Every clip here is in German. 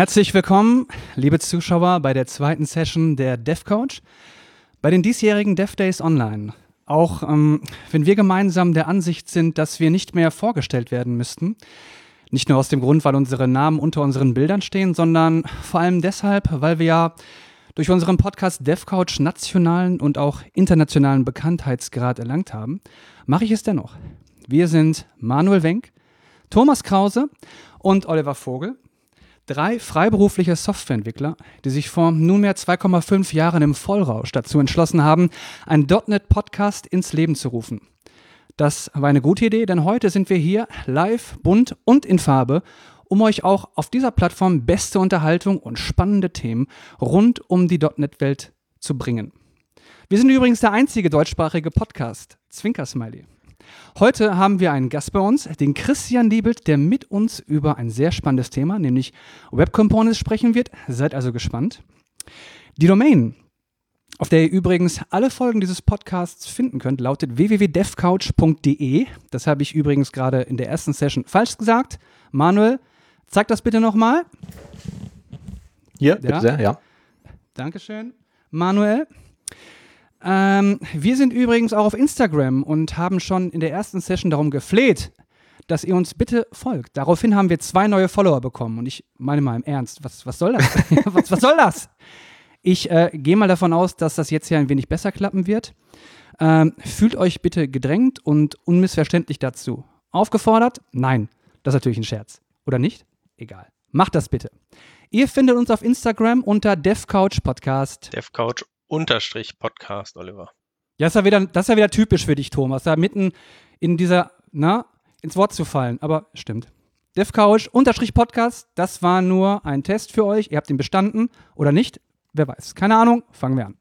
Herzlich willkommen, liebe Zuschauer, bei der zweiten Session der DevCoach, bei den diesjährigen Dev Days Online. Auch ähm, wenn wir gemeinsam der Ansicht sind, dass wir nicht mehr vorgestellt werden müssten, nicht nur aus dem Grund, weil unsere Namen unter unseren Bildern stehen, sondern vor allem deshalb, weil wir ja durch unseren Podcast DevCouch nationalen und auch internationalen Bekanntheitsgrad erlangt haben, mache ich es dennoch. Wir sind Manuel Wenk, Thomas Krause und Oliver Vogel, drei freiberufliche Softwareentwickler, die sich vor nunmehr 2,5 Jahren im Vollrausch dazu entschlossen haben, einen .NET-Podcast ins Leben zu rufen. Das war eine gute Idee, denn heute sind wir hier live, bunt und in Farbe, um euch auch auf dieser Plattform beste Unterhaltung und spannende Themen rund um die .NET-Welt zu bringen. Wir sind übrigens der einzige deutschsprachige Podcast, Zwinker-Smiley. Heute haben wir einen Gast bei uns, den Christian Liebelt, der mit uns über ein sehr spannendes Thema, nämlich Web Components sprechen wird. Seid also gespannt. Die Domain, auf der ihr übrigens alle Folgen dieses Podcasts finden könnt, lautet www.devcouch.de. Das habe ich übrigens gerade in der ersten Session falsch gesagt. Manuel, zeig das bitte nochmal. Hier, bitte ja. sehr, ja. Dankeschön. Manuel, ähm, wir sind übrigens auch auf Instagram und haben schon in der ersten Session darum gefleht, dass ihr uns bitte folgt. Daraufhin haben wir zwei neue Follower bekommen. Und ich meine mal im Ernst, was, was soll das? was, was soll das? Ich äh, gehe mal davon aus, dass das jetzt hier ein wenig besser klappen wird. Ähm, fühlt euch bitte gedrängt und unmissverständlich dazu. Aufgefordert? Nein, das ist natürlich ein Scherz. Oder nicht? Egal. Macht das bitte. Ihr findet uns auf Instagram unter DevCouch Podcast. DevCouch unterstrich Podcast, Oliver. Ja, das ist ja wieder, das ist ja wieder typisch für dich, Thomas, da mitten in dieser, na, ins Wort zu fallen. Aber stimmt. DevCouch unterstrich Podcast, das war nur ein Test für euch. Ihr habt ihn bestanden oder nicht. Wer weiß. Keine Ahnung. Fangen wir an.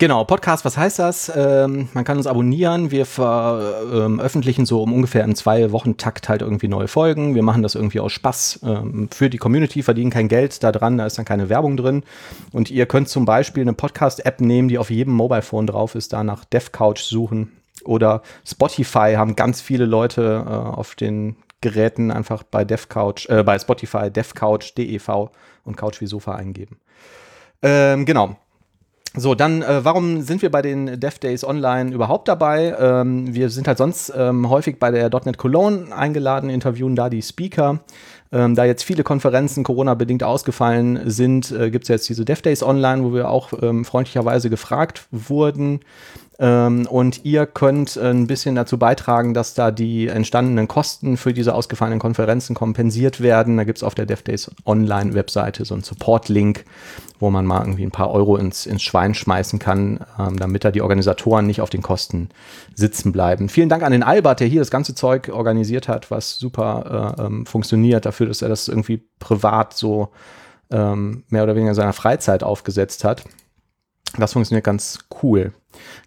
Genau, Podcast, was heißt das? Ähm, man kann uns abonnieren. Wir veröffentlichen so um ungefähr im zwei Wochen Takt halt irgendwie neue Folgen. Wir machen das irgendwie aus Spaß ähm, für die Community, verdienen kein Geld da dran, da ist dann keine Werbung drin. Und ihr könnt zum Beispiel eine Podcast-App nehmen, die auf jedem Mobile-Phone drauf ist, da nach DevCouch suchen. Oder Spotify haben ganz viele Leute äh, auf den Geräten einfach bei DevCouch, äh, bei Spotify DevCouch, DEV und Couch wie Sofa eingeben. Ähm, genau. So, dann, äh, warum sind wir bei den Dev Days Online überhaupt dabei? Ähm, wir sind halt sonst ähm, häufig bei der .NET Cologne eingeladen, interviewen da die Speaker. Ähm, da jetzt viele Konferenzen Corona-bedingt ausgefallen sind, äh, gibt es jetzt diese Dev Days Online, wo wir auch ähm, freundlicherweise gefragt wurden, ähm, und ihr könnt äh, ein bisschen dazu beitragen, dass da die entstandenen Kosten für diese ausgefallenen Konferenzen kompensiert werden. Da gibt es auf der DevDays Online-Webseite so einen Support-Link, wo man mal irgendwie ein paar Euro ins, ins Schwein schmeißen kann, ähm, damit da die Organisatoren nicht auf den Kosten sitzen bleiben. Vielen Dank an den Albert, der hier das ganze Zeug organisiert hat, was super äh, ähm, funktioniert, dafür, dass er das irgendwie privat so ähm, mehr oder weniger in seiner Freizeit aufgesetzt hat. Das funktioniert ganz cool.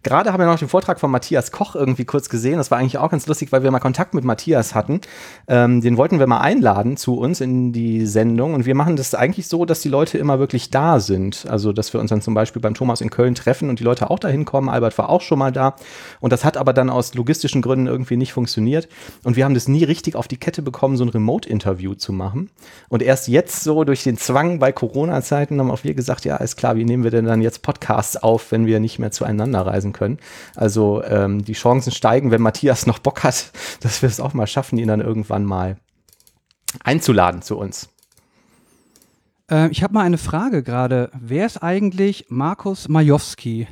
Gerade haben wir noch den Vortrag von Matthias Koch irgendwie kurz gesehen. Das war eigentlich auch ganz lustig, weil wir mal Kontakt mit Matthias hatten. Ähm, den wollten wir mal einladen zu uns in die Sendung. Und wir machen das eigentlich so, dass die Leute immer wirklich da sind. Also, dass wir uns dann zum Beispiel beim Thomas in Köln treffen und die Leute auch dahin kommen. Albert war auch schon mal da. Und das hat aber dann aus logistischen Gründen irgendwie nicht funktioniert. Und wir haben das nie richtig auf die Kette bekommen, so ein Remote-Interview zu machen. Und erst jetzt so durch den Zwang bei Corona-Zeiten haben auch wir gesagt, ja, ist klar, wie nehmen wir denn dann jetzt Podcasts auf, wenn wir nicht mehr zueinander reisen können. Also ähm, die Chancen steigen, wenn Matthias noch Bock hat, dass wir es auch mal schaffen, ihn dann irgendwann mal einzuladen zu uns. Äh, ich habe mal eine Frage gerade. Wer ist eigentlich Markus Majowski?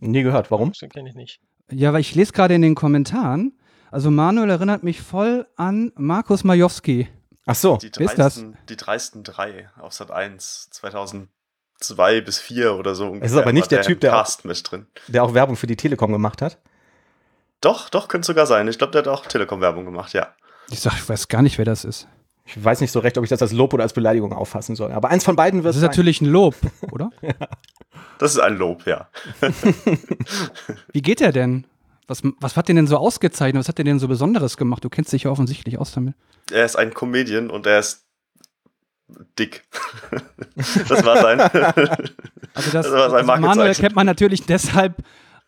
Nie gehört. Warum? Den kenne ich nicht. Ja, weil ich lese gerade in den Kommentaren. Also Manuel erinnert mich voll an Markus Majowski. Ach so. Die dreisten, ist das? Die dreisten drei auf Sat 1 2000 zwei bis vier oder so. Es ist aber nicht der, der Typ, der auch, der auch Werbung für die Telekom gemacht hat. Doch, doch, könnte sogar sein. Ich glaube, der hat auch Telekom-Werbung gemacht, ja. Ich sag, ich weiß gar nicht, wer das ist. Ich weiß nicht so recht, ob ich das als Lob oder als Beleidigung auffassen soll. Aber eins von beiden wird es. Das ist natürlich ein Lob, oder? ja. Das ist ein Lob, ja. Wie geht er denn? Was, was hat den denn so ausgezeichnet? Was hat der denn so Besonderes gemacht? Du kennst dich ja offensichtlich aus damit. Er ist ein Comedian und er ist dick. das war sein. Also das, das war sein also Manuel kennt man natürlich deshalb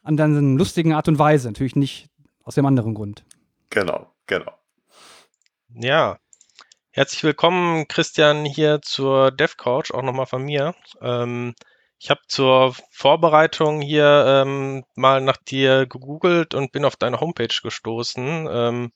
an seiner lustigen Art und Weise, natürlich nicht aus dem anderen Grund. Genau, genau. Ja, Herzlich willkommen, Christian, hier zur DevCouch, auch nochmal von mir. Ähm, ich habe zur Vorbereitung hier ähm, mal nach dir gegoogelt und bin auf deine Homepage gestoßen. Ähm,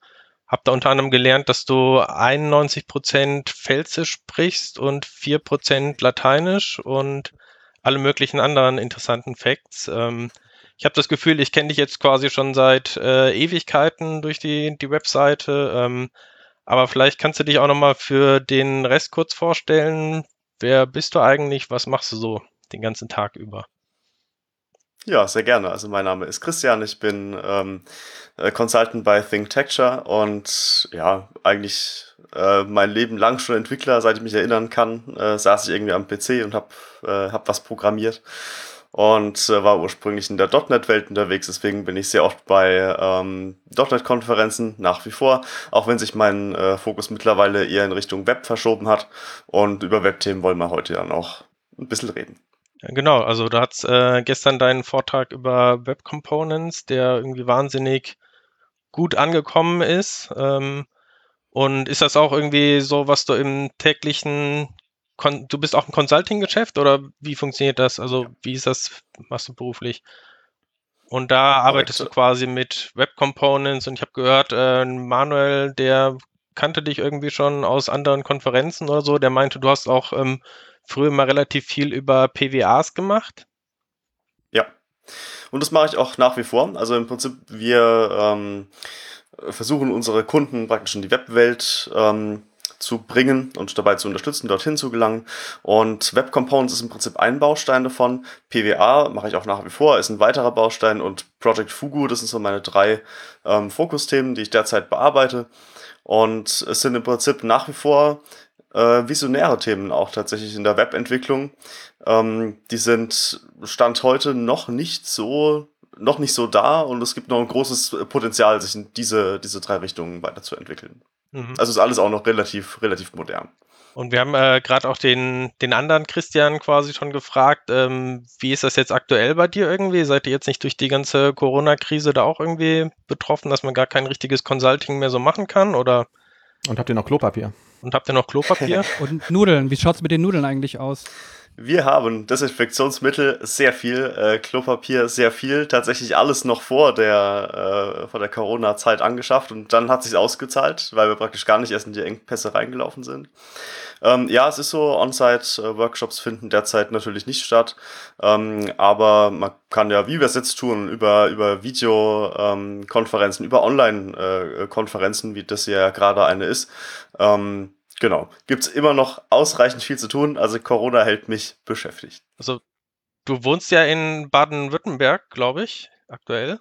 habe da unter anderem gelernt, dass du 91% Pfälzisch sprichst und 4% Lateinisch und alle möglichen anderen interessanten Facts. Ähm, ich habe das Gefühl, ich kenne dich jetzt quasi schon seit äh, Ewigkeiten durch die, die Webseite. Ähm, aber vielleicht kannst du dich auch nochmal für den Rest kurz vorstellen. Wer bist du eigentlich? Was machst du so den ganzen Tag über? Ja, sehr gerne. Also mein Name ist Christian, ich bin ähm, äh, Consultant bei ThinkTexture und ja, eigentlich äh, mein Leben lang schon Entwickler, seit ich mich erinnern kann, äh, saß ich irgendwie am PC und habe äh, hab was programmiert und äh, war ursprünglich in der .NET-Welt unterwegs, deswegen bin ich sehr oft bei ähm, .NET-Konferenzen nach wie vor, auch wenn sich mein äh, Fokus mittlerweile eher in Richtung Web verschoben hat und über Webthemen wollen wir heute dann auch ein bisschen reden. Genau, also du hast äh, gestern deinen Vortrag über Web Components, der irgendwie wahnsinnig gut angekommen ist. Ähm, und ist das auch irgendwie so, was du im täglichen du bist auch im Consulting-Geschäft oder wie funktioniert das? Also wie ist das, machst du beruflich? Und da arbeitest du quasi mit Web Components und ich habe gehört, äh, Manuel, der kannte dich irgendwie schon aus anderen Konferenzen oder so, der meinte, du hast auch ähm, früher mal relativ viel über PWAs gemacht. Ja, und das mache ich auch nach wie vor. Also im Prinzip, wir ähm, versuchen unsere Kunden praktisch in die Webwelt ähm, zu bringen und dabei zu unterstützen, dorthin zu gelangen. Und Web Components ist im Prinzip ein Baustein davon. PWA mache ich auch nach wie vor, ist ein weiterer Baustein und Project Fugu, das sind so meine drei ähm, Fokusthemen, die ich derzeit bearbeite. Und es sind im Prinzip nach wie vor äh, visionäre Themen auch tatsächlich in der Webentwicklung. Ähm, die sind Stand heute noch nicht so noch nicht so da und es gibt noch ein großes Potenzial, sich in diese, diese drei Richtungen weiterzuentwickeln. Mhm. Also ist alles auch noch relativ, relativ modern. Und wir haben äh, gerade auch den, den anderen Christian quasi schon gefragt, ähm, wie ist das jetzt aktuell bei dir irgendwie? Seid ihr jetzt nicht durch die ganze Corona-Krise da auch irgendwie betroffen, dass man gar kein richtiges Consulting mehr so machen kann? Oder? Und habt ihr noch Klopapier? Und habt ihr noch Klopapier? Und Nudeln. Wie schaut es mit den Nudeln eigentlich aus? Wir haben Desinfektionsmittel sehr viel, äh, Klopapier sehr viel, tatsächlich alles noch vor der, äh, vor der Corona-Zeit angeschafft und dann hat sich ausgezahlt, weil wir praktisch gar nicht erst in die Engpässe reingelaufen sind. Ähm, ja, es ist so, On-Site-Workshops finden derzeit natürlich nicht statt, ähm, aber man kann ja, wie wir es jetzt tun, über, über Videokonferenzen, ähm, über Online-Konferenzen, äh, wie das ja gerade eine ist, ähm, Genau. Gibt es immer noch ausreichend viel zu tun. Also Corona hält mich beschäftigt. Also du wohnst ja in Baden-Württemberg, glaube ich, aktuell.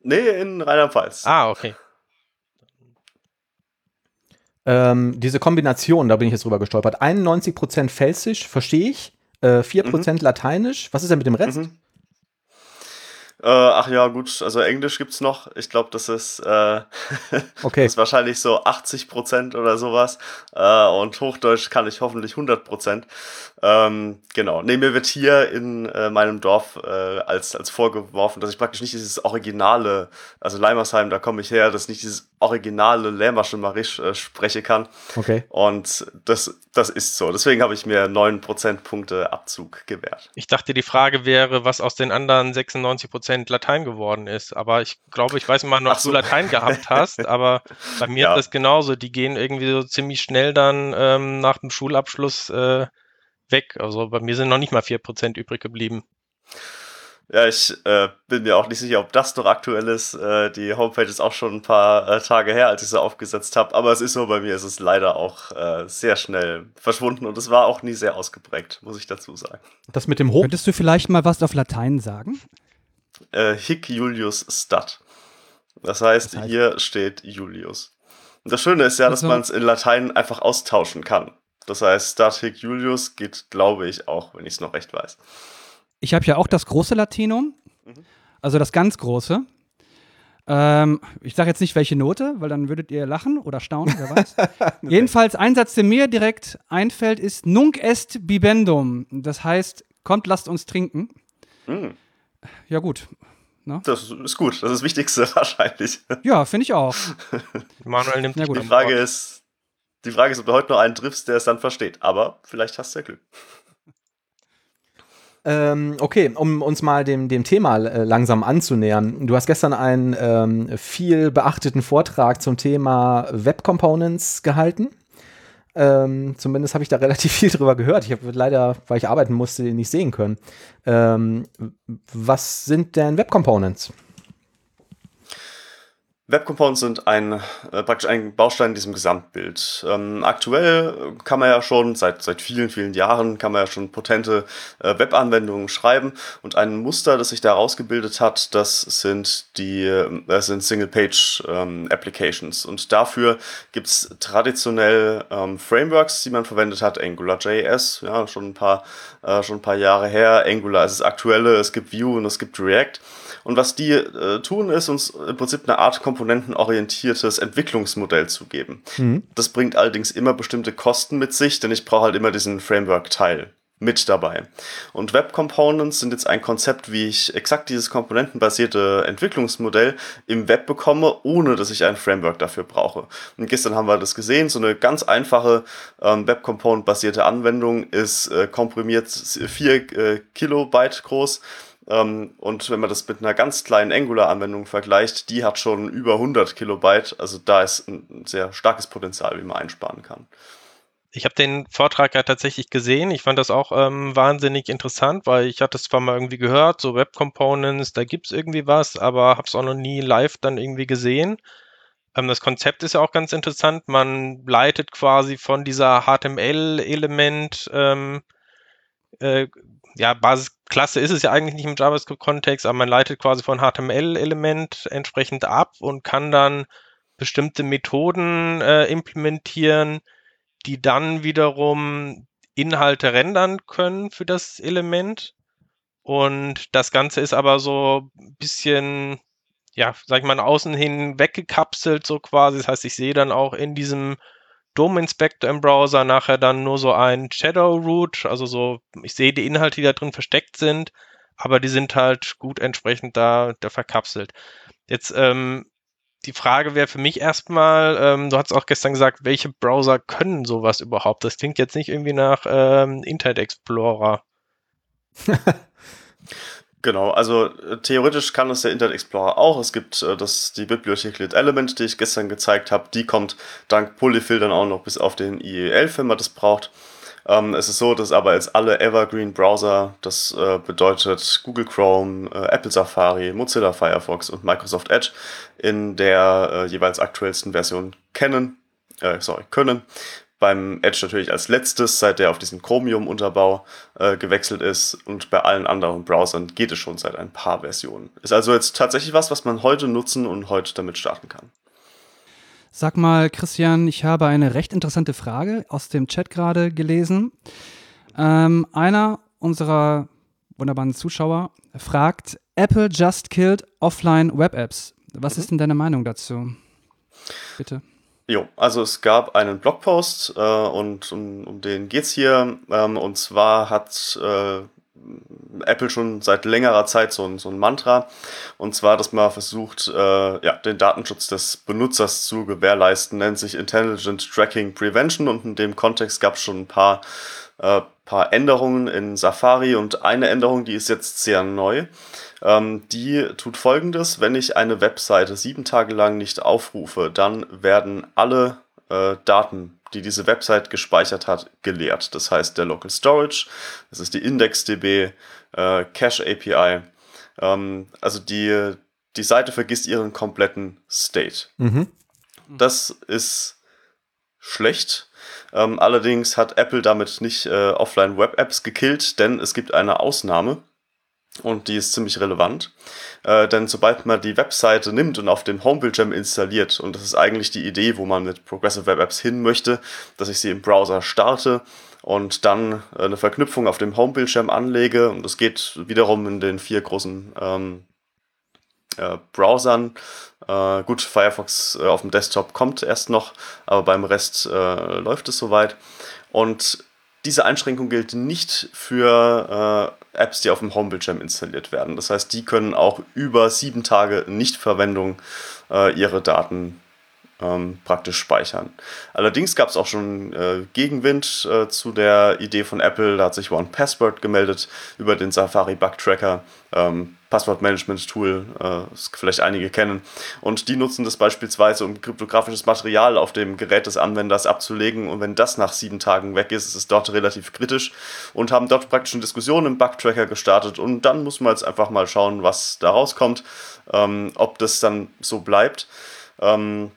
Nee, in Rheinland-Pfalz. Ah, okay. Ähm, diese Kombination, da bin ich jetzt drüber gestolpert. 91% Felsisch, verstehe ich. Äh, 4% mhm. Lateinisch. Was ist denn mit dem Rest? Mhm. Äh, ach ja, gut, also Englisch gibt's noch. Ich glaube, das ist, äh, okay. ist wahrscheinlich so 80 Prozent oder sowas. Äh, und Hochdeutsch kann ich hoffentlich 100 Prozent. Ähm, genau. Nee, mir wird hier in äh, meinem Dorf äh, als, als vorgeworfen, dass ich praktisch nicht dieses originale, also Leimersheim, da komme ich her, dass ich nicht dieses originale Lämmersche Marisch äh, spreche kann. Okay. Und das, das ist so. Deswegen habe ich mir 9 Prozentpunkte Abzug gewährt. Ich dachte, die Frage wäre, was aus den anderen 96 Prozent Latein geworden ist. Aber ich glaube, ich weiß immer noch, so. du Latein gehabt hast. Aber bei mir ja. ist das genauso. Die gehen irgendwie so ziemlich schnell dann ähm, nach dem Schulabschluss äh, weg. Also bei mir sind noch nicht mal 4% übrig geblieben. Ja, ich äh, bin mir auch nicht sicher, ob das noch aktuell ist. Äh, die Homepage ist auch schon ein paar äh, Tage her, als ich sie aufgesetzt habe. Aber es ist so, bei mir ist es leider auch äh, sehr schnell verschwunden und es war auch nie sehr ausgeprägt, muss ich dazu sagen. Das mit dem Hoch. Könntest du vielleicht mal was auf Latein sagen? Äh, Hic Julius Stat. Das heißt, das heißt, hier steht Julius. Und das Schöne ist ja, dass also, man es in Latein einfach austauschen kann. Das heißt, Static Julius geht, glaube ich, auch, wenn ich es noch recht weiß. Ich habe ja auch das große Latinum, mhm. also das ganz große. Ähm, ich sage jetzt nicht welche Note, weil dann würdet ihr lachen oder staunen, wer weiß. Jedenfalls ein Satz, der mir direkt einfällt, ist Nunc est bibendum. Das heißt, kommt, lasst uns trinken. Mhm. Ja gut. Ne? Das ist gut, das ist das Wichtigste wahrscheinlich. Ja, finde ich auch. Manuel nimmt ja, gut. Die Frage ist, Die Frage ist, ob du heute noch einen triffst, der es dann versteht. Aber vielleicht hast du ja Glück. Ähm, okay, um uns mal dem, dem Thema äh, langsam anzunähern. Du hast gestern einen ähm, viel beachteten Vortrag zum Thema Web Components gehalten. Ähm, zumindest habe ich da relativ viel drüber gehört. Ich habe leider, weil ich arbeiten musste, den nicht sehen können. Ähm, was sind denn Web Components? Web Components sind ein, äh, praktisch ein Baustein in diesem Gesamtbild. Ähm, aktuell kann man ja schon, seit, seit vielen, vielen Jahren, kann man ja schon potente äh, Webanwendungen schreiben. Und ein Muster, das sich da herausgebildet hat, das sind die äh, Single-Page-Applications ähm, und dafür gibt es traditionell ähm, Frameworks, die man verwendet hat, AngularJS, ja, schon ein paar, äh, schon ein paar Jahre her, Angular ist das aktuelle, es gibt Vue und es gibt React. Und was die äh, tun, ist uns im Prinzip eine Art komponentenorientiertes Entwicklungsmodell zu geben. Mhm. Das bringt allerdings immer bestimmte Kosten mit sich, denn ich brauche halt immer diesen Framework-Teil mit dabei. Und Web Components sind jetzt ein Konzept, wie ich exakt dieses komponentenbasierte Entwicklungsmodell im Web bekomme, ohne dass ich ein Framework dafür brauche. Und gestern haben wir das gesehen, so eine ganz einfache ähm, Web Component basierte Anwendung ist äh, komprimiert 4 äh, Kilobyte groß und wenn man das mit einer ganz kleinen Angular-Anwendung vergleicht, die hat schon über 100 Kilobyte. Also da ist ein sehr starkes Potenzial, wie man einsparen kann. Ich habe den Vortrag ja tatsächlich gesehen. Ich fand das auch ähm, wahnsinnig interessant, weil ich hatte es zwar mal irgendwie gehört, so Web Components, da gibt es irgendwie was, aber habe es auch noch nie live dann irgendwie gesehen. Ähm, das Konzept ist ja auch ganz interessant. Man leitet quasi von dieser HTML-Element ähm, äh, ja, Basisklasse ist es ja eigentlich nicht im JavaScript-Kontext, aber man leitet quasi von HTML-Element entsprechend ab und kann dann bestimmte Methoden äh, implementieren, die dann wiederum Inhalte rendern können für das Element. Und das Ganze ist aber so ein bisschen, ja, sag ich mal, außen hin weggekapselt, so quasi. Das heißt, ich sehe dann auch in diesem DOM Inspector im Browser nachher dann nur so ein Shadow Root, also so, ich sehe die Inhalte, die da drin versteckt sind, aber die sind halt gut entsprechend da, da verkapselt. Jetzt ähm, die Frage wäre für mich erstmal, ähm, du hast auch gestern gesagt, welche Browser können sowas überhaupt? Das klingt jetzt nicht irgendwie nach ähm, Internet Explorer. Genau, also äh, theoretisch kann es der Internet Explorer auch. Es gibt äh, das, die Bibliothek Lit Element, die ich gestern gezeigt habe. Die kommt dank Polyfill dann auch noch bis auf den IE11, wenn man das braucht. Ähm, es ist so, dass aber jetzt alle Evergreen Browser, das äh, bedeutet Google Chrome, äh, Apple Safari, Mozilla Firefox und Microsoft Edge in der äh, jeweils aktuellsten Version kennen, äh, sorry, können beim Edge natürlich als letztes, seit der auf diesen Chromium-Unterbau äh, gewechselt ist und bei allen anderen Browsern geht es schon seit ein paar Versionen. Ist also jetzt tatsächlich was, was man heute nutzen und heute damit starten kann. Sag mal, Christian, ich habe eine recht interessante Frage aus dem Chat gerade gelesen. Ähm, einer unserer wunderbaren Zuschauer fragt, Apple just killed offline Web Apps. Was mhm. ist denn deine Meinung dazu? Bitte. Jo, also es gab einen Blogpost äh, und um, um den geht's hier. Ähm, und zwar hat äh, Apple schon seit längerer Zeit so ein, so ein Mantra. Und zwar, dass man versucht, äh, ja, den Datenschutz des Benutzers zu gewährleisten, nennt sich Intelligent Tracking Prevention. Und in dem Kontext gab es schon ein paar, äh, paar Änderungen in Safari und eine Änderung, die ist jetzt sehr neu. Ähm, die tut folgendes, wenn ich eine Webseite sieben Tage lang nicht aufrufe, dann werden alle äh, Daten, die diese Website gespeichert hat, geleert. Das heißt, der Local Storage, das ist die IndexDB, äh, Cache API. Ähm, also die, die Seite vergisst ihren kompletten State. Mhm. Das ist schlecht. Ähm, allerdings hat Apple damit nicht äh, Offline-Web-Apps gekillt, denn es gibt eine Ausnahme. Und die ist ziemlich relevant. Äh, denn sobald man die Webseite nimmt und auf dem Homebildschirm installiert, und das ist eigentlich die Idee, wo man mit Progressive Web Apps hin möchte, dass ich sie im Browser starte und dann äh, eine Verknüpfung auf dem Homebildschirm anlege. Und das geht wiederum in den vier großen ähm, äh, Browsern. Äh, gut, Firefox äh, auf dem Desktop kommt erst noch, aber beim Rest äh, läuft es soweit. Und diese Einschränkung gilt nicht für äh, Apps, die auf dem Homebildschirm installiert werden. Das heißt, die können auch über sieben Tage Nichtverwendung äh, ihre Daten ähm, praktisch speichern. Allerdings gab es auch schon äh, Gegenwind äh, zu der Idee von Apple. Da hat sich One Password gemeldet über den Safari Bug Tracker. Ähm, Passwortmanagement-Tool, äh, das vielleicht einige kennen. Und die nutzen das beispielsweise, um kryptografisches Material auf dem Gerät des Anwenders abzulegen. Und wenn das nach sieben Tagen weg ist, ist es dort relativ kritisch und haben dort praktisch eine Diskussion im Bug-Tracker gestartet. Und dann muss man jetzt einfach mal schauen, was da rauskommt, ähm, ob das dann so bleibt. Ähm,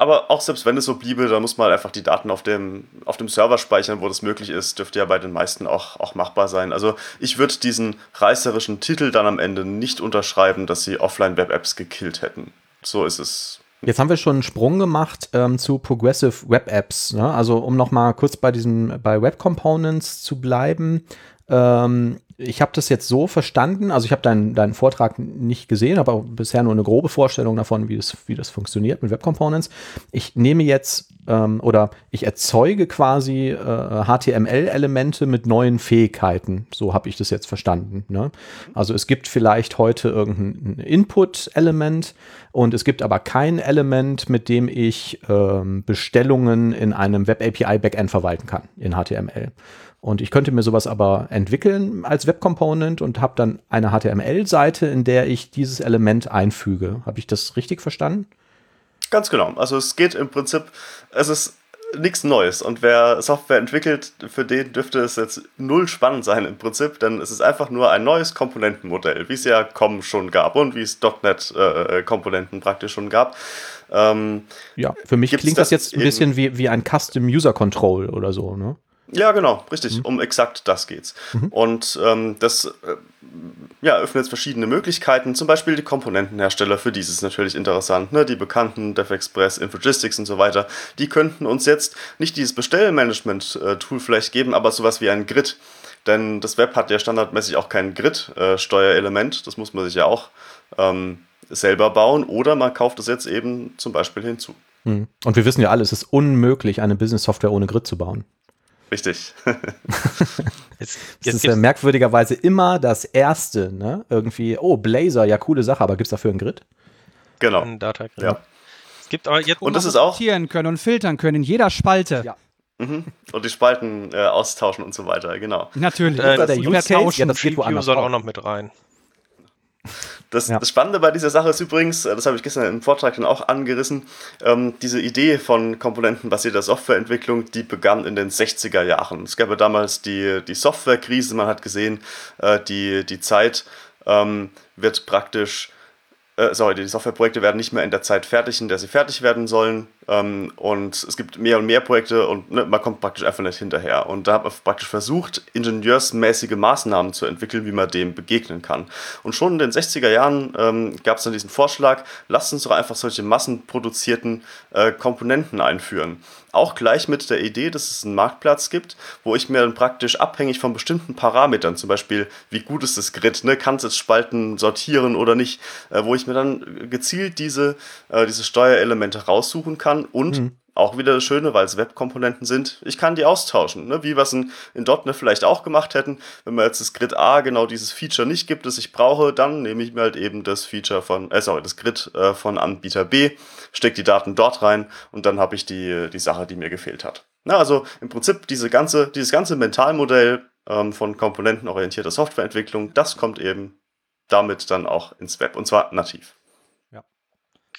aber auch selbst wenn es so bliebe, dann muss man halt einfach die Daten auf dem, auf dem Server speichern, wo das möglich ist. Dürfte ja bei den meisten auch, auch machbar sein. Also ich würde diesen reißerischen Titel dann am Ende nicht unterschreiben, dass sie Offline-Web-Apps gekillt hätten. So ist es. Jetzt haben wir schon einen Sprung gemacht ähm, zu Progressive Web Apps. Ne? Also um noch mal kurz bei diesen bei Web Components zu bleiben. Ähm, ich habe das jetzt so verstanden, also ich habe deinen, deinen Vortrag nicht gesehen, aber bisher nur eine grobe Vorstellung davon, wie das, wie das funktioniert mit Web Components. Ich nehme jetzt ähm, oder ich erzeuge quasi äh, HTML-Elemente mit neuen Fähigkeiten. So habe ich das jetzt verstanden. Ne? Also es gibt vielleicht heute irgendein Input-Element und es gibt aber kein Element, mit dem ich ähm, Bestellungen in einem Web API Backend verwalten kann in HTML. Und ich könnte mir sowas aber entwickeln als Web Component und habe dann eine HTML-Seite, in der ich dieses Element einfüge. Habe ich das richtig verstanden? Ganz genau. Also es geht im Prinzip, es ist nichts Neues. Und wer Software entwickelt, für den dürfte es jetzt null spannend sein im Prinzip, denn es ist einfach nur ein neues Komponentenmodell, wie es ja COM schon gab und wie es .NET-Komponenten äh, praktisch schon gab. Ähm, ja, für mich klingt das, das jetzt ein bisschen wie, wie ein Custom User Control oder so, ne? Ja, genau, richtig. Mhm. Um exakt das geht's. Mhm. Und ähm, das äh, ja, öffnet jetzt verschiedene Möglichkeiten, zum Beispiel die Komponentenhersteller, für die ist es natürlich interessant, ne? die bekannten DevExpress, Infogistics und so weiter, die könnten uns jetzt nicht dieses Bestellmanagement-Tool vielleicht geben, aber sowas wie ein Grid. Denn das Web hat ja standardmäßig auch kein Grid-Steuerelement, das muss man sich ja auch ähm, selber bauen oder man kauft es jetzt eben zum Beispiel hinzu. Mhm. Und wir wissen ja alle, es ist unmöglich, eine Business-Software ohne Grid zu bauen. Richtig. jetzt, jetzt das ist ja merkwürdigerweise immer das Erste, ne? Irgendwie, oh, Blazer, ja, coole Sache, aber gibt es dafür einen Grid? Genau. Ein Data -Grid. Ja. Es gibt aber jetzt, und das ist auch können und filtern können in jeder Spalte. Ja. Mhm. Und die Spalten äh, austauschen und so weiter, genau. Natürlich. Äh, das der Use Case, ja, das geht woanders soll auch noch mit rein. Das, ja. das, Spannende bei dieser Sache ist übrigens, äh, das habe ich gestern im Vortrag dann auch angerissen, ähm, diese Idee von komponentenbasierter Softwareentwicklung, die begann in den 60er Jahren. Es gab ja damals die, die Softwarekrise, man hat gesehen, äh, die, die Zeit ähm, wird praktisch äh, sorry, die Softwareprojekte werden nicht mehr in der Zeit fertig, in der sie fertig werden sollen. Ähm, und es gibt mehr und mehr Projekte und ne, man kommt praktisch einfach nicht hinterher. Und da hat man praktisch versucht, ingenieursmäßige Maßnahmen zu entwickeln, wie man dem begegnen kann. Und schon in den 60er Jahren ähm, gab es dann diesen Vorschlag, lasst uns doch einfach solche massenproduzierten äh, Komponenten einführen. Auch gleich mit der Idee, dass es einen Marktplatz gibt, wo ich mir dann praktisch abhängig von bestimmten Parametern, zum Beispiel wie gut ist das Grid, ne, kann es jetzt Spalten sortieren oder nicht, äh, wo ich mir dann gezielt diese, äh, diese Steuerelemente raussuchen kann und mhm. Auch wieder das Schöne, weil es Webkomponenten sind. Ich kann die austauschen, ne? wie wir es in, in .NET vielleicht auch gemacht hätten. Wenn mir jetzt das Grid A genau dieses Feature nicht gibt, das ich brauche, dann nehme ich mir halt eben das Feature von, äh, sorry, das Grid äh, von Anbieter B, stecke die Daten dort rein und dann habe ich die, die Sache, die mir gefehlt hat. Na, also im Prinzip diese ganze, dieses ganze Mentalmodell ähm, von komponentenorientierter Softwareentwicklung, das kommt eben damit dann auch ins Web und zwar nativ.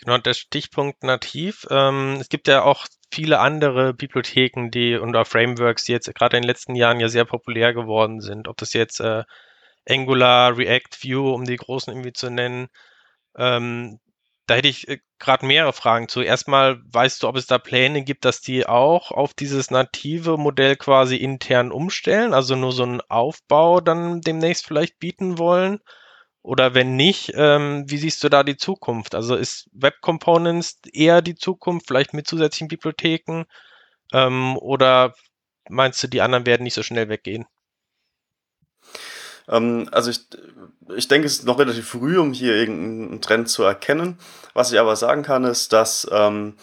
Genau, der Stichpunkt nativ. Ähm, es gibt ja auch viele andere Bibliotheken, die und Frameworks, die jetzt gerade in den letzten Jahren ja sehr populär geworden sind. Ob das jetzt äh, Angular, React, Vue, um die großen irgendwie zu nennen. Ähm, da hätte ich äh, gerade mehrere Fragen zu. Erstmal, weißt du, ob es da Pläne gibt, dass die auch auf dieses native Modell quasi intern umstellen, also nur so einen Aufbau dann demnächst vielleicht bieten wollen? Oder wenn nicht, ähm, wie siehst du da die Zukunft? Also ist Web Components eher die Zukunft, vielleicht mit zusätzlichen Bibliotheken? Ähm, oder meinst du, die anderen werden nicht so schnell weggehen? Ähm, also ich, ich denke, es ist noch relativ früh, um hier irgendeinen Trend zu erkennen. Was ich aber sagen kann, ist, dass ähm,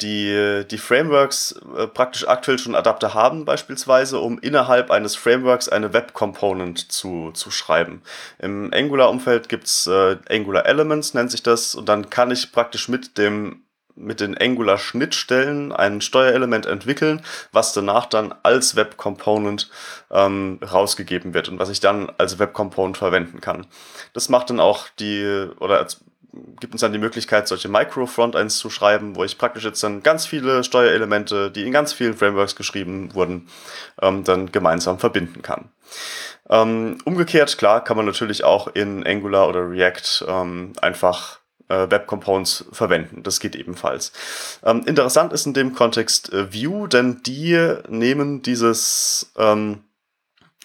die, die Frameworks äh, praktisch aktuell schon Adapter haben, beispielsweise, um innerhalb eines Frameworks eine Web Component zu, zu schreiben. Im Angular-Umfeld gibt's äh, Angular Elements, nennt sich das, und dann kann ich praktisch mit dem mit den Angular-Schnittstellen ein Steuerelement entwickeln, was danach dann als Web Component ähm, rausgegeben wird und was ich dann als Web Component verwenden kann. Das macht dann auch die, oder gibt uns dann die Möglichkeit, solche Micro-Frontends zu schreiben, wo ich praktisch jetzt dann ganz viele Steuerelemente, die in ganz vielen Frameworks geschrieben wurden, ähm, dann gemeinsam verbinden kann. Ähm, umgekehrt, klar, kann man natürlich auch in Angular oder React ähm, einfach äh, Web Components verwenden. Das geht ebenfalls. Ähm, interessant ist in dem Kontext äh, Vue, denn die nehmen dieses ähm,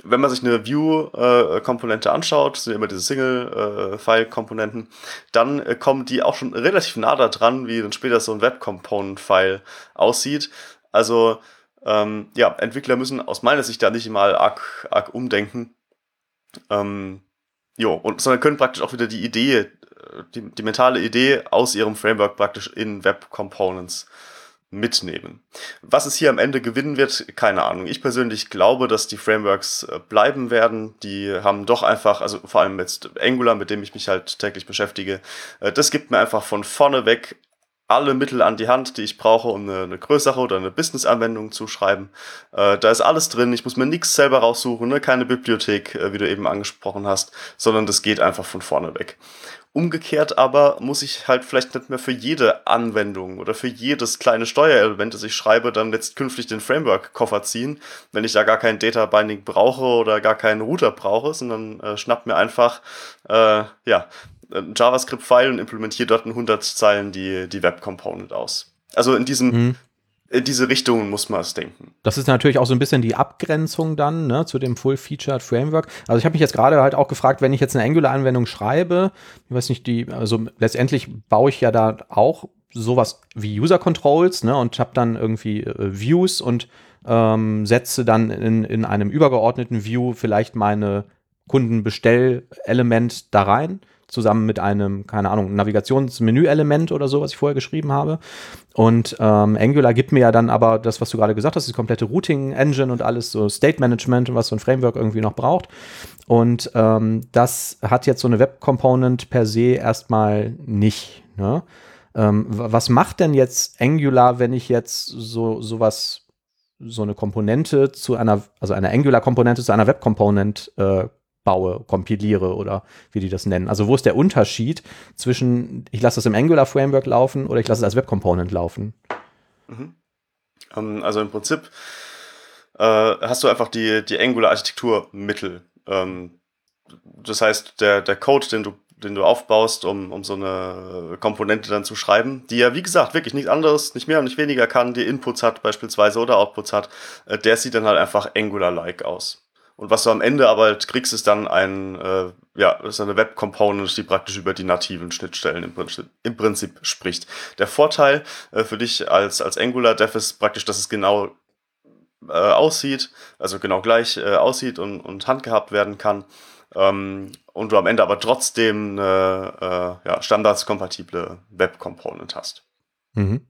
wenn man sich eine View-Komponente anschaut, sind immer diese Single-File-Komponenten, dann äh, kommen die auch schon relativ nah da dran, wie dann später so ein Web-Component-File aussieht. Also ähm, ja, Entwickler müssen aus meiner Sicht da nicht mal arg, arg umdenken. Ähm, jo, und sondern können praktisch auch wieder die Idee, äh, die, die mentale Idee aus ihrem Framework praktisch in Web Components mitnehmen. Was es hier am Ende gewinnen wird, keine Ahnung. Ich persönlich glaube, dass die Frameworks äh, bleiben werden. Die haben doch einfach, also vor allem jetzt Angular, mit dem ich mich halt täglich beschäftige, äh, das gibt mir einfach von vorne weg alle Mittel an die Hand, die ich brauche, um eine, eine größere oder eine Business-Anwendung zu schreiben. Äh, da ist alles drin. Ich muss mir nichts selber raussuchen, ne? keine Bibliothek, äh, wie du eben angesprochen hast, sondern das geht einfach von vorne weg. Umgekehrt aber muss ich halt vielleicht nicht mehr für jede Anwendung oder für jedes kleine Steuerelement, das ich schreibe, dann jetzt künftig den Framework-Koffer ziehen, wenn ich da gar kein Data Binding brauche oder gar keinen Router brauche, sondern äh, schnapp mir einfach äh, ja, ein JavaScript-File und implementiere dort in 100 Zeilen die, die Web-Component aus. Also in diesem mhm in diese Richtung muss man es denken. Das ist natürlich auch so ein bisschen die Abgrenzung dann ne, zu dem Full-Featured Framework. Also ich habe mich jetzt gerade halt auch gefragt, wenn ich jetzt eine Angular-Anwendung schreibe, ich weiß nicht, die, also letztendlich baue ich ja da auch sowas wie User Controls ne, und habe dann irgendwie äh, Views und ähm, setze dann in, in einem übergeordneten View vielleicht meine Kundenbestellelement da rein zusammen mit einem, keine Ahnung, Navigationsmenü-Element oder so, was ich vorher geschrieben habe. Und ähm, Angular gibt mir ja dann aber das, was du gerade gesagt hast, die komplette Routing-Engine und alles, so State Management, was so ein Framework irgendwie noch braucht. Und ähm, das hat jetzt so eine Web-Component per se erstmal nicht. Ne? Ähm, was macht denn jetzt Angular, wenn ich jetzt so sowas so eine Komponente zu einer, also eine Angular-Komponente zu einer Web-Component äh, baue, kompiliere oder wie die das nennen. Also wo ist der Unterschied zwischen, ich lasse das im Angular Framework laufen oder ich lasse es als Web Component laufen? Mhm. Ähm, also im Prinzip äh, hast du einfach die, die Angular-Architekturmittel. Ähm, das heißt, der, der Code, den du den du aufbaust, um, um so eine Komponente dann zu schreiben, die ja, wie gesagt, wirklich nichts anderes, nicht mehr und nicht weniger kann, die Inputs hat beispielsweise oder Outputs hat, äh, der sieht dann halt einfach Angular-like aus. Und was du am Ende aber halt kriegst, ist dann ein, äh, ja, ist eine Web Component, die praktisch über die nativen Schnittstellen im Prinzip, im Prinzip spricht. Der Vorteil äh, für dich als, als Angular Dev ist praktisch, dass es genau äh, aussieht, also genau gleich äh, aussieht und, und handgehabt werden kann. Ähm, und du am Ende aber trotzdem eine äh, ja, standardskompatible Web Component hast. Mhm.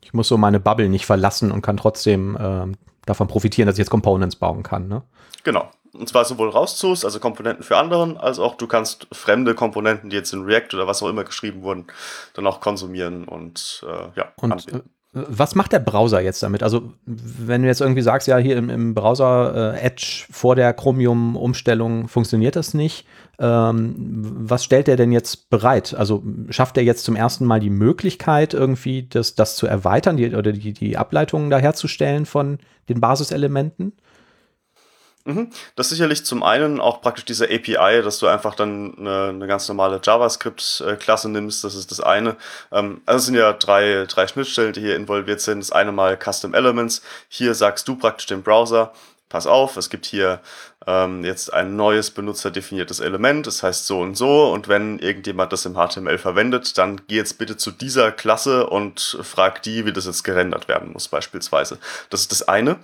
Ich muss so meine Bubble nicht verlassen und kann trotzdem ähm, davon profitieren, dass ich jetzt Components bauen kann. Ne? Genau. Und zwar sowohl rauszus, also Komponenten für anderen, als auch du kannst fremde Komponenten, die jetzt in React oder was auch immer geschrieben wurden, dann auch konsumieren und äh, ja, und, anbieten. Was macht der Browser jetzt damit? Also, wenn du jetzt irgendwie sagst, ja, hier im, im Browser äh, Edge vor der Chromium-Umstellung funktioniert das nicht, ähm, was stellt er denn jetzt bereit? Also, schafft er jetzt zum ersten Mal die Möglichkeit, irgendwie das, das zu erweitern die, oder die, die Ableitungen da herzustellen von den Basiselementen? Mhm. Das sicherlich zum einen auch praktisch diese API, dass du einfach dann eine, eine ganz normale JavaScript-Klasse nimmst. Das ist das eine. Ähm, also es sind ja drei, drei Schnittstellen, die hier involviert sind. Das eine mal Custom Elements. Hier sagst du praktisch dem Browser, pass auf, es gibt hier ähm, jetzt ein neues benutzerdefiniertes Element, das heißt so und so und wenn irgendjemand das im HTML verwendet, dann geh jetzt bitte zu dieser Klasse und frag die, wie das jetzt gerendert werden muss beispielsweise. Das ist das eine.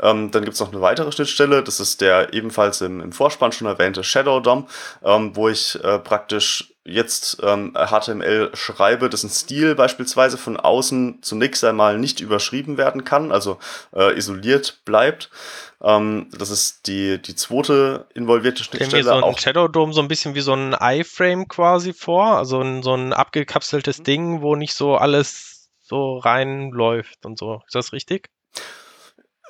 Ähm, dann gibt es noch eine weitere Schnittstelle, das ist der ebenfalls im, im Vorspann schon erwähnte Shadow DOM, ähm, wo ich äh, praktisch jetzt ähm, HTML schreibe, dessen Stil beispielsweise von außen zunächst einmal nicht überschrieben werden kann, also äh, isoliert bleibt. Ähm, das ist die, die zweite involvierte Schnittstelle. Stell mir so ein Shadow Dome so ein bisschen wie so ein iFrame quasi vor, also ein, so ein abgekapseltes mhm. Ding, wo nicht so alles so reinläuft und so. Ist das richtig?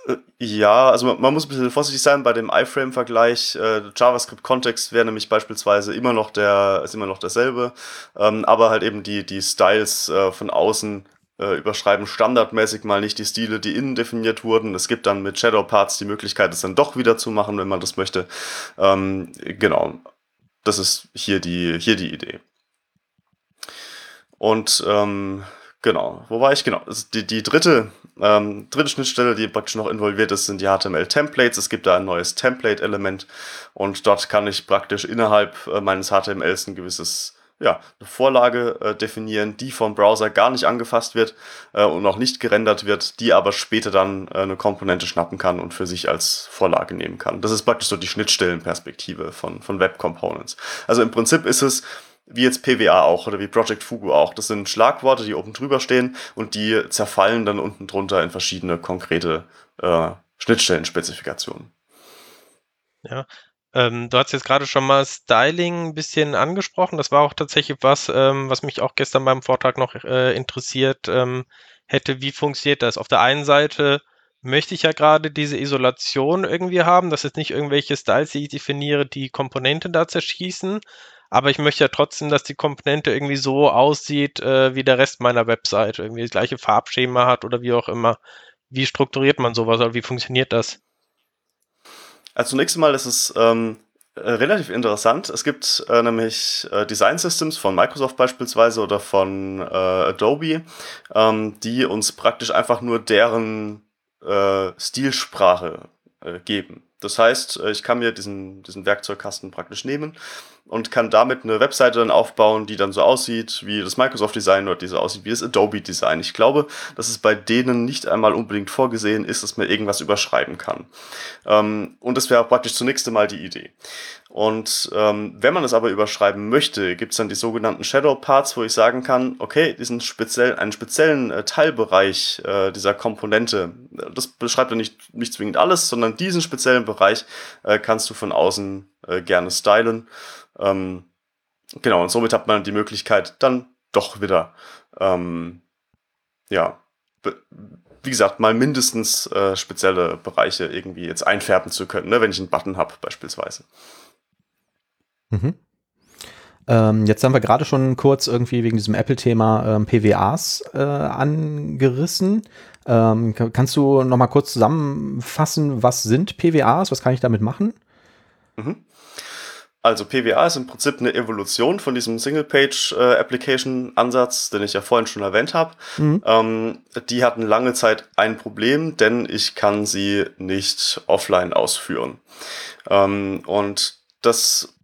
Äh, ja, also man, muss ein bisschen vorsichtig sein bei dem iframe-Vergleich. Äh, JavaScript-Kontext wäre nämlich beispielsweise immer noch der, ist immer noch derselbe, ähm, aber halt eben die, die Styles äh, von außen äh, überschreiben standardmäßig mal nicht die Stile, die innen definiert wurden. Es gibt dann mit Shadow Parts die Möglichkeit, es dann doch wieder zu machen, wenn man das möchte. Ähm, genau, das ist hier die, hier die Idee. Und ähm, Genau, wo war ich? Genau. Die, die dritte, ähm, dritte Schnittstelle, die praktisch noch involviert ist, sind die HTML-Templates. Es gibt da ein neues Template-Element und dort kann ich praktisch innerhalb äh, meines HTMLs ein gewisses, ja, eine Vorlage äh, definieren, die vom Browser gar nicht angefasst wird äh, und auch nicht gerendert wird, die aber später dann äh, eine Komponente schnappen kann und für sich als Vorlage nehmen kann. Das ist praktisch so die Schnittstellenperspektive von, von Web Components. Also im Prinzip ist es, wie jetzt PWA auch oder wie Project Fugu auch. Das sind Schlagworte, die oben drüber stehen und die zerfallen dann unten drunter in verschiedene konkrete äh, Schnittstellenspezifikationen. Ja, ähm, du hast jetzt gerade schon mal Styling ein bisschen angesprochen. Das war auch tatsächlich was, ähm, was mich auch gestern beim Vortrag noch äh, interessiert ähm, hätte. Wie funktioniert das? Auf der einen Seite möchte ich ja gerade diese Isolation irgendwie haben, dass jetzt nicht irgendwelche Styles, die ich definiere, die Komponente da zerschießen, aber ich möchte ja trotzdem, dass die Komponente irgendwie so aussieht äh, wie der Rest meiner Website, irgendwie das gleiche Farbschema hat oder wie auch immer. Wie strukturiert man sowas oder wie funktioniert das? Also zunächst einmal ist es ähm, äh, relativ interessant. Es gibt äh, nämlich äh, Design Systems von Microsoft beispielsweise oder von äh, Adobe, ähm, die uns praktisch einfach nur deren äh, Stilsprache geben. Das heißt, ich kann mir diesen, diesen Werkzeugkasten praktisch nehmen und kann damit eine Webseite dann aufbauen, die dann so aussieht wie das Microsoft Design oder die so aussieht wie das Adobe Design. Ich glaube, dass es bei denen nicht einmal unbedingt vorgesehen ist, dass man irgendwas überschreiben kann. Ähm, und das wäre praktisch zunächst einmal die Idee. Und ähm, wenn man es aber überschreiben möchte, gibt es dann die sogenannten Shadow Parts, wo ich sagen kann, okay, diesen speziell, einen speziellen äh, Teilbereich äh, dieser Komponente, das beschreibt ja nicht, nicht zwingend alles, sondern diesen speziellen Bereich äh, kannst du von außen äh, gerne stylen. Ähm, genau, und somit hat man die Möglichkeit, dann doch wieder, ähm, ja, wie gesagt, mal mindestens äh, spezielle Bereiche irgendwie jetzt einfärben zu können, ne, wenn ich einen Button habe beispielsweise. Mhm. Ähm, jetzt haben wir gerade schon kurz irgendwie wegen diesem Apple-Thema ähm, PWAs äh, angerissen. Ähm, kannst du noch mal kurz zusammenfassen, was sind PWAs? Was kann ich damit machen? Mhm. Also PWA ist im Prinzip eine Evolution von diesem Single-Page-Application-Ansatz, den ich ja vorhin schon erwähnt habe. Mhm. Ähm, die hatten lange Zeit ein Problem, denn ich kann sie nicht offline ausführen. Ähm, und das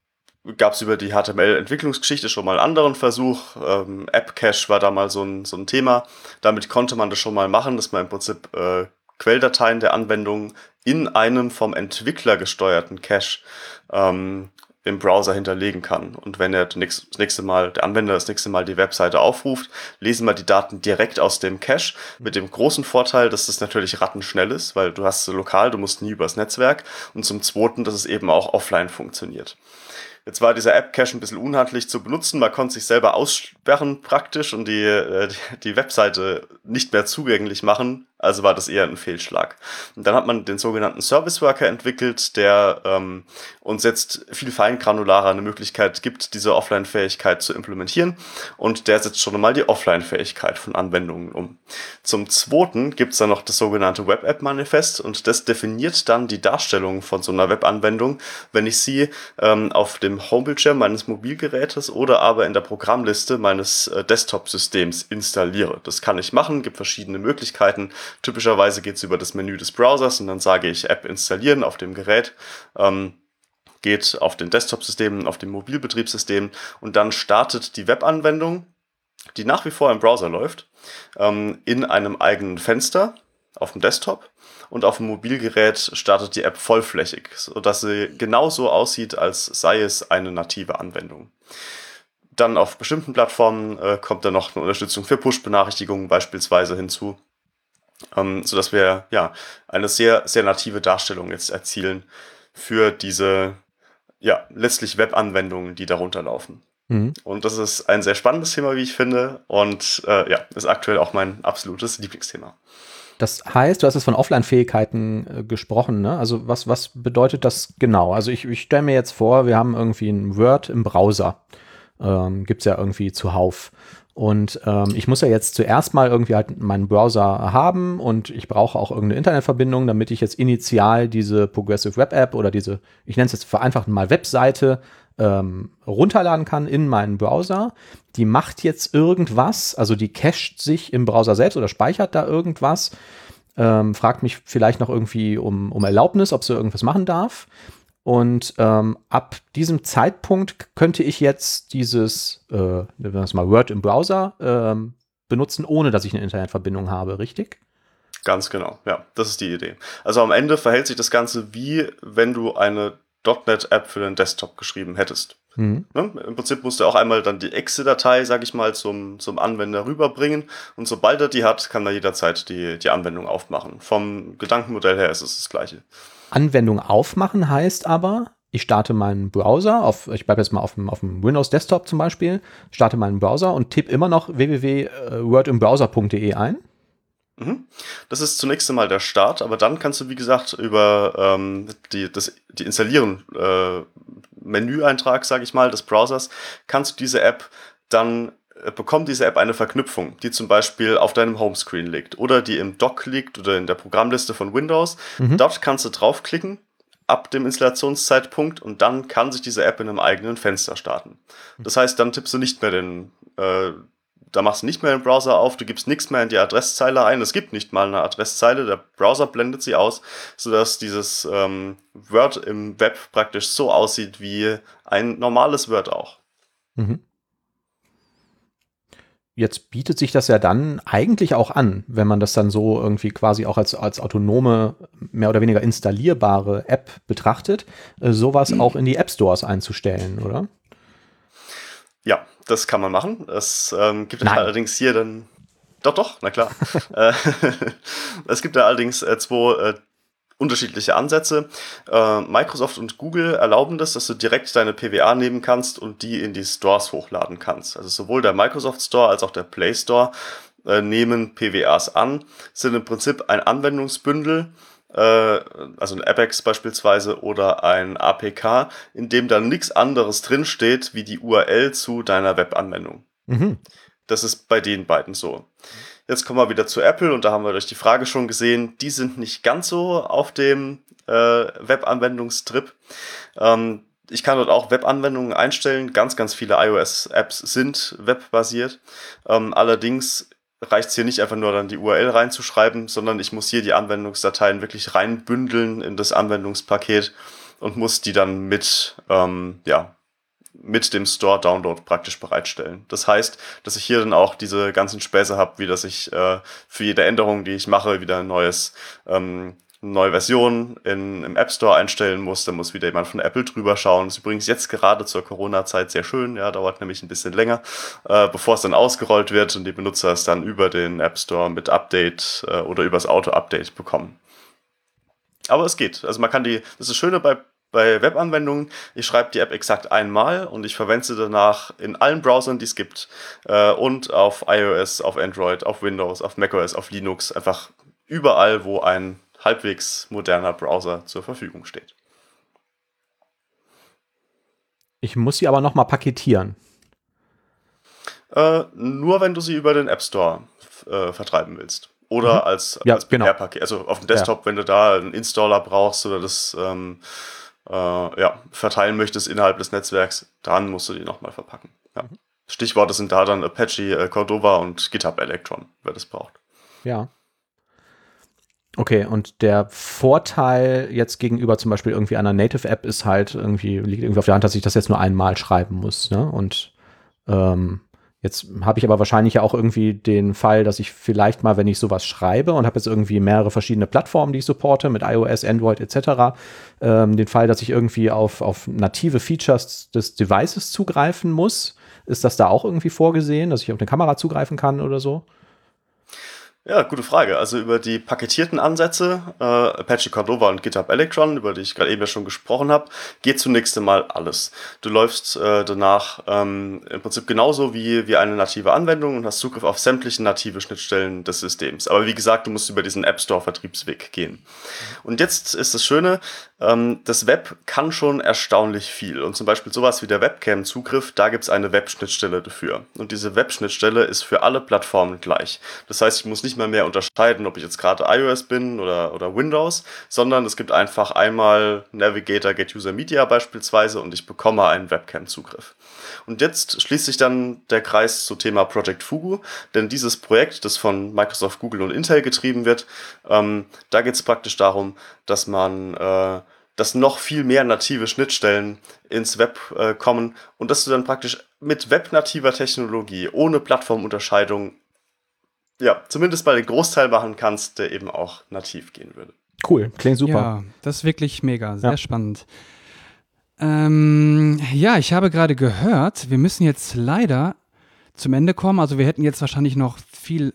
gab es über die HTML-Entwicklungsgeschichte schon mal einen anderen Versuch. Ähm, App-Cache war da mal so ein, so ein Thema. Damit konnte man das schon mal machen, dass man im Prinzip äh, Quelldateien der Anwendung in einem vom Entwickler gesteuerten Cache ähm, im Browser hinterlegen kann. Und wenn er das nächste Mal, der Anwender das nächste Mal die Webseite aufruft, lesen wir die Daten direkt aus dem Cache mit dem großen Vorteil, dass das natürlich rattenschnell ist, weil du hast lokal, du musst nie übers Netzwerk und zum zweiten, dass es eben auch offline funktioniert. Jetzt war dieser App-Cache ein bisschen unhandlich zu benutzen. Man konnte sich selber aussperren praktisch und die, äh, die Webseite nicht mehr zugänglich machen. Also war das eher ein Fehlschlag. Und dann hat man den sogenannten Service Worker entwickelt, der ähm, uns jetzt viel feingranularer eine Möglichkeit gibt, diese Offline-Fähigkeit zu implementieren. Und der setzt schon einmal die Offline-Fähigkeit von Anwendungen um. Zum Zweiten gibt es dann noch das sogenannte Web-App-Manifest und das definiert dann die Darstellung von so einer Web-Anwendung, wenn ich sie ähm, auf dem Homebildschirm meines Mobilgerätes oder aber in der Programmliste meines äh, Desktop-Systems installiere. Das kann ich machen, gibt verschiedene Möglichkeiten. Typischerweise geht es über das Menü des Browsers und dann sage ich App installieren auf dem Gerät. Ähm, geht auf den Desktop-Systemen, auf dem Mobilbetriebssystem und dann startet die Webanwendung, die nach wie vor im Browser läuft, ähm, in einem eigenen Fenster auf dem Desktop und auf dem Mobilgerät startet die App vollflächig, sodass sie genauso aussieht, als sei es eine native Anwendung. Dann auf bestimmten Plattformen äh, kommt dann noch eine Unterstützung für Push-Benachrichtigungen beispielsweise hinzu ähm, sodass wir ja eine sehr, sehr native Darstellung jetzt erzielen für diese ja letztlich Webanwendungen, die darunter laufen. Mhm. Und das ist ein sehr spannendes Thema, wie ich finde. Und äh, ja, ist aktuell auch mein absolutes Lieblingsthema. Das heißt, du hast es von Offline-Fähigkeiten äh, gesprochen, ne? Also was, was bedeutet das genau? Also ich, ich stelle mir jetzt vor, wir haben irgendwie ein Word im Browser. Ähm, Gibt es ja irgendwie zuhauf. Und ähm, ich muss ja jetzt zuerst mal irgendwie halt meinen Browser haben und ich brauche auch irgendeine Internetverbindung, damit ich jetzt initial diese Progressive Web App oder diese, ich nenne es jetzt vereinfacht mal Webseite, ähm, runterladen kann in meinen Browser. Die macht jetzt irgendwas, also die cached sich im Browser selbst oder speichert da irgendwas, ähm, fragt mich vielleicht noch irgendwie um, um Erlaubnis, ob sie irgendwas machen darf. Und ähm, ab diesem Zeitpunkt könnte ich jetzt dieses, äh, mal Word im Browser ähm, benutzen, ohne dass ich eine Internetverbindung habe, richtig? Ganz genau, ja, das ist die Idee. Also am Ende verhält sich das Ganze wie wenn du eine .NET-App für den Desktop geschrieben hättest. Mhm. Ne? Im Prinzip musst du auch einmal dann die Exe-Datei, sag ich mal, zum, zum Anwender rüberbringen. Und sobald er die hat, kann er jederzeit die, die Anwendung aufmachen. Vom Gedankenmodell her ist es das gleiche. Anwendung aufmachen heißt aber, ich starte meinen Browser, auf, ich bleibe jetzt mal auf dem, auf dem Windows Desktop zum Beispiel, starte meinen Browser und tippe immer noch www.wordimbrowser.de ein. Mhm. Das ist zunächst einmal der Start, aber dann kannst du, wie gesagt, über ähm, die, das, die Installieren äh, Menüeintrag, sage ich mal, des Browsers, kannst du diese App dann äh, bekommt diese App eine Verknüpfung, die zum Beispiel auf deinem Homescreen liegt oder die im Dock liegt oder in der Programmliste von Windows. Mhm. Dort kannst du draufklicken ab dem Installationszeitpunkt und dann kann sich diese App in einem eigenen Fenster starten. Das heißt, dann tippst du nicht mehr den, äh, da machst du nicht mehr den Browser auf, du gibst nichts mehr in die Adresszeile ein. Es gibt nicht mal eine Adresszeile, der Browser blendet sie aus, sodass dieses ähm, Word im Web praktisch so aussieht wie ein normales Word auch. Mhm. Jetzt bietet sich das ja dann eigentlich auch an, wenn man das dann so irgendwie quasi auch als, als autonome, mehr oder weniger installierbare App betrachtet, äh, sowas mhm. auch in die App Stores einzustellen, oder? Ja, das kann man machen. Es ähm, gibt allerdings hier dann. Doch, doch, na klar. Äh, es gibt da allerdings äh, zwei unterschiedliche Ansätze. Äh, Microsoft und Google erlauben das, dass du direkt deine PWA nehmen kannst und die in die Stores hochladen kannst. Also sowohl der Microsoft Store als auch der Play Store äh, nehmen PWAs an, sind im Prinzip ein Anwendungsbündel, äh, also ein Apex beispielsweise oder ein APK, in dem dann nichts anderes drinsteht wie die URL zu deiner Webanwendung. Mhm. Das ist bei den beiden so. Jetzt kommen wir wieder zu Apple und da haben wir durch die Frage schon gesehen, die sind nicht ganz so auf dem äh, Webanwendungstrip. Ähm, ich kann dort auch Webanwendungen einstellen. Ganz, ganz viele iOS-Apps sind webbasiert. Ähm, allerdings reicht es hier nicht einfach nur dann die URL reinzuschreiben, sondern ich muss hier die Anwendungsdateien wirklich reinbündeln in das Anwendungspaket und muss die dann mit, ähm, ja, mit dem Store-Download praktisch bereitstellen. Das heißt, dass ich hier dann auch diese ganzen Späße habe, wie dass ich äh, für jede Änderung, die ich mache, wieder ein neues ähm, neue Version in, im App Store einstellen muss. Da muss wieder jemand von Apple drüber schauen. Das ist übrigens jetzt gerade zur Corona-Zeit sehr schön. Ja, dauert nämlich ein bisschen länger, äh, bevor es dann ausgerollt wird und die Benutzer es dann über den App Store mit Update äh, oder übers Auto-Update bekommen. Aber es geht. Also man kann die, das ist das Schöne bei, bei Webanwendungen, ich schreibe die App exakt einmal und ich verwende sie danach in allen Browsern, die es gibt. Äh, und auf iOS, auf Android, auf Windows, auf macOS, auf Linux, einfach überall, wo ein halbwegs moderner Browser zur Verfügung steht. Ich muss sie aber nochmal paketieren. Äh, nur wenn du sie über den App Store äh, vertreiben willst. Oder mhm. als, ja, als genau. paket Also auf dem Desktop, ja. wenn du da einen Installer brauchst oder das ähm, äh, ja, verteilen möchtest innerhalb des Netzwerks, dann musst du die nochmal verpacken. Ja. Mhm. Stichworte sind da dann Apache, äh, Cordova und GitHub Electron, wer das braucht. Ja. Okay, und der Vorteil jetzt gegenüber zum Beispiel irgendwie einer Native-App ist halt irgendwie, liegt irgendwie auf der Hand, dass ich das jetzt nur einmal schreiben muss. Ne? Und ähm, jetzt habe ich aber wahrscheinlich ja auch irgendwie den Fall, dass ich vielleicht mal, wenn ich sowas schreibe und habe jetzt irgendwie mehrere verschiedene Plattformen, die ich supporte, mit iOS, Android etc., ähm, den Fall, dass ich irgendwie auf, auf native Features des Devices zugreifen muss. Ist das da auch irgendwie vorgesehen, dass ich auf eine Kamera zugreifen kann oder so? Ja, gute Frage. Also über die paketierten Ansätze, äh, Apache Cordova und GitHub Electron, über die ich gerade eben ja schon gesprochen habe, geht zunächst einmal alles. Du läufst äh, danach ähm, im Prinzip genauso wie, wie eine native Anwendung und hast Zugriff auf sämtliche native Schnittstellen des Systems. Aber wie gesagt, du musst über diesen App Store Vertriebsweg gehen. Und jetzt ist das Schöne, ähm, das Web kann schon erstaunlich viel. Und zum Beispiel sowas wie der Webcam-Zugriff, da gibt es eine Web-Schnittstelle dafür. Und diese Web-Schnittstelle ist für alle Plattformen gleich. Das heißt, ich muss nicht mal mehr unterscheiden, ob ich jetzt gerade iOS bin oder, oder Windows, sondern es gibt einfach einmal Navigator Get User Media beispielsweise und ich bekomme einen Webcam-Zugriff. Und jetzt schließt sich dann der Kreis zum Thema Project Fugu, denn dieses Projekt, das von Microsoft, Google und Intel getrieben wird, ähm, da geht es praktisch darum, dass man äh, dass noch viel mehr native Schnittstellen ins Web äh, kommen und dass du dann praktisch mit webnativer Technologie ohne Plattformunterscheidung ja, zumindest bei den Großteil machen kannst, der eben auch nativ gehen würde. Cool, klingt super. Ja, das ist wirklich mega, sehr ja. spannend. Ähm, ja, ich habe gerade gehört, wir müssen jetzt leider zum Ende kommen. Also wir hätten jetzt wahrscheinlich noch viel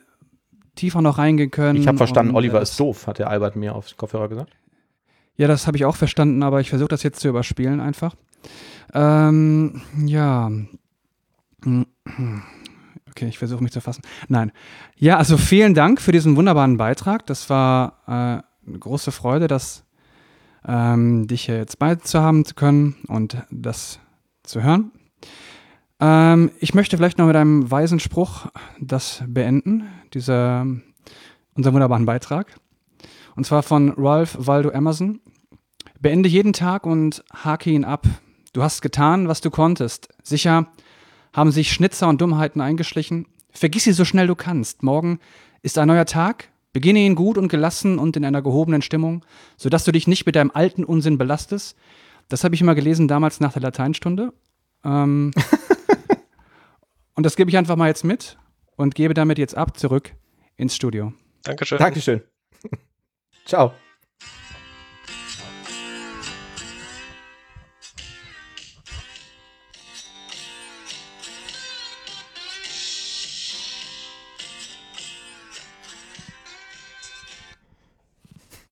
tiefer noch reingehen können. Ich habe verstanden, und, Oliver äh, ist doof, hat der Albert mir aufs Kopfhörer gesagt. Ja, das habe ich auch verstanden, aber ich versuche das jetzt zu überspielen einfach. Ähm, ja. Okay, ich versuche mich zu fassen. Nein. Ja, also vielen Dank für diesen wunderbaren Beitrag. Das war äh, eine große Freude, das, ähm, dich hier jetzt beizuhaben zu können und das zu hören. Ähm, ich möchte vielleicht noch mit einem weisen Spruch das beenden, dieser, unseren wunderbaren Beitrag. Und zwar von Ralph Waldo Emerson. Beende jeden Tag und hake ihn ab. Du hast getan, was du konntest. Sicher haben sich Schnitzer und Dummheiten eingeschlichen. Vergiss sie so schnell du kannst. Morgen ist ein neuer Tag. Beginne ihn gut und gelassen und in einer gehobenen Stimmung, sodass du dich nicht mit deinem alten Unsinn belastest. Das habe ich immer gelesen damals nach der Lateinstunde. Ähm, und das gebe ich einfach mal jetzt mit und gebe damit jetzt ab zurück ins Studio. Dankeschön. Dankeschön. Ciao.